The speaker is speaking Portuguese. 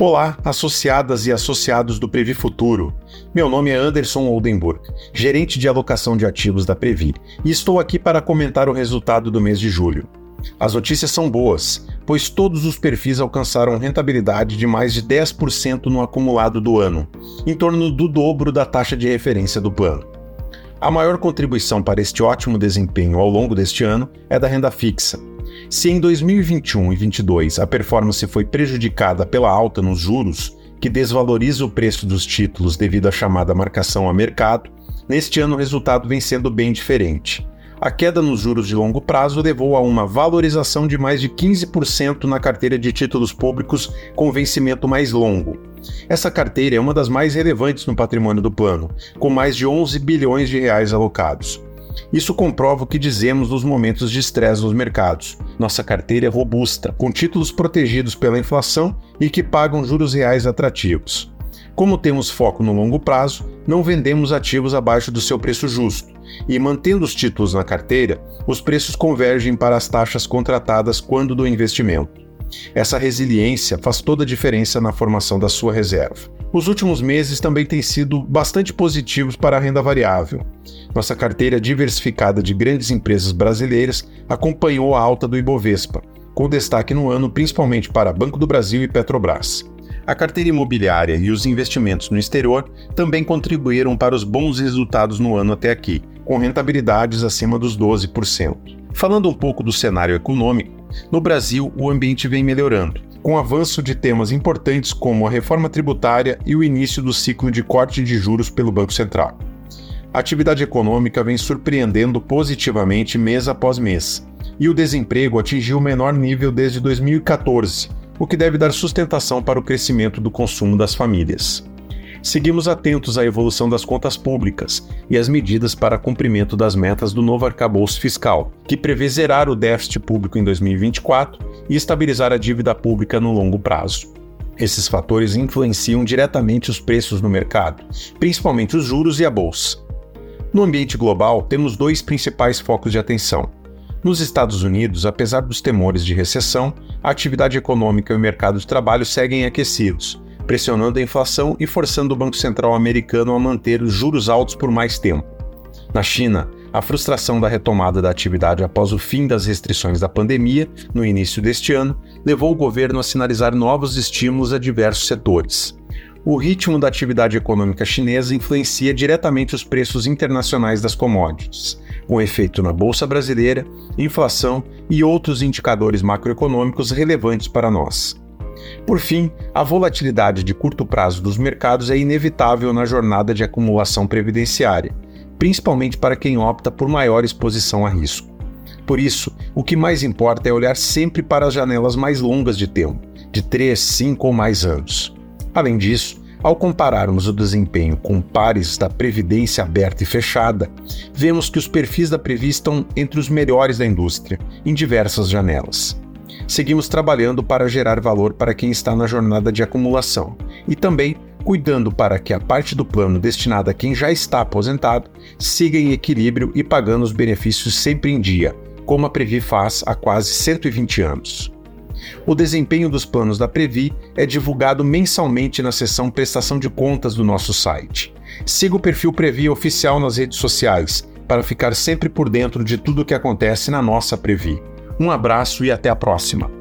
Olá, associadas e associados do Previ Futuro. Meu nome é Anderson Oldenburg, gerente de alocação de ativos da Previ, e estou aqui para comentar o resultado do mês de julho. As notícias são boas, pois todos os perfis alcançaram rentabilidade de mais de 10% no acumulado do ano, em torno do dobro da taxa de referência do plano. A maior contribuição para este ótimo desempenho ao longo deste ano é da renda fixa, se em 2021 e 2022 a performance foi prejudicada pela alta nos juros, que desvaloriza o preço dos títulos devido à chamada marcação a mercado, neste ano o resultado vem sendo bem diferente. A queda nos juros de longo prazo levou a uma valorização de mais de 15% na carteira de títulos públicos com vencimento mais longo. Essa carteira é uma das mais relevantes no patrimônio do plano, com mais de 11 bilhões de reais alocados. Isso comprova o que dizemos nos momentos de estresse nos mercados. Nossa carteira é robusta, com títulos protegidos pela inflação e que pagam juros reais atrativos. Como temos foco no longo prazo, não vendemos ativos abaixo do seu preço justo, e mantendo os títulos na carteira, os preços convergem para as taxas contratadas quando do investimento. Essa resiliência faz toda a diferença na formação da sua reserva. Os últimos meses também têm sido bastante positivos para a renda variável. Nossa carteira diversificada de grandes empresas brasileiras acompanhou a alta do Ibovespa, com destaque no ano principalmente para Banco do Brasil e Petrobras. A carteira imobiliária e os investimentos no exterior também contribuíram para os bons resultados no ano até aqui, com rentabilidades acima dos 12%. Falando um pouco do cenário econômico, no Brasil o ambiente vem melhorando, com o avanço de temas importantes como a reforma tributária e o início do ciclo de corte de juros pelo Banco Central. A atividade econômica vem surpreendendo positivamente mês após mês, e o desemprego atingiu o menor nível desde 2014, o que deve dar sustentação para o crescimento do consumo das famílias. Seguimos atentos à evolução das contas públicas e às medidas para cumprimento das metas do novo arcabouço fiscal, que prevê zerar o déficit público em 2024 e estabilizar a dívida pública no longo prazo. Esses fatores influenciam diretamente os preços no mercado, principalmente os juros e a bolsa. No ambiente global, temos dois principais focos de atenção. Nos Estados Unidos, apesar dos temores de recessão, a atividade econômica e o mercado de trabalho seguem aquecidos, pressionando a inflação e forçando o Banco Central americano a manter os juros altos por mais tempo. Na China, a frustração da retomada da atividade após o fim das restrições da pandemia, no início deste ano, levou o governo a sinalizar novos estímulos a diversos setores. O ritmo da atividade econômica chinesa influencia diretamente os preços internacionais das commodities, com efeito na bolsa brasileira, inflação e outros indicadores macroeconômicos relevantes para nós. Por fim, a volatilidade de curto prazo dos mercados é inevitável na jornada de acumulação previdenciária, principalmente para quem opta por maior exposição a risco. Por isso, o que mais importa é olhar sempre para as janelas mais longas de tempo, de 3, 5 ou mais anos. Além disso, ao compararmos o desempenho com pares da previdência aberta e fechada, vemos que os perfis da Previ estão entre os melhores da indústria, em diversas janelas seguimos trabalhando para gerar valor para quem está na jornada de acumulação e também cuidando para que a parte do plano destinada a quem já está aposentado siga em equilíbrio e pagando os benefícios sempre em dia, como a Previ faz há quase 120 anos. O desempenho dos planos da Previ é divulgado mensalmente na seção Prestação de Contas do nosso site. Siga o perfil Previ oficial nas redes sociais para ficar sempre por dentro de tudo o que acontece na nossa Previ. Um abraço e até a próxima!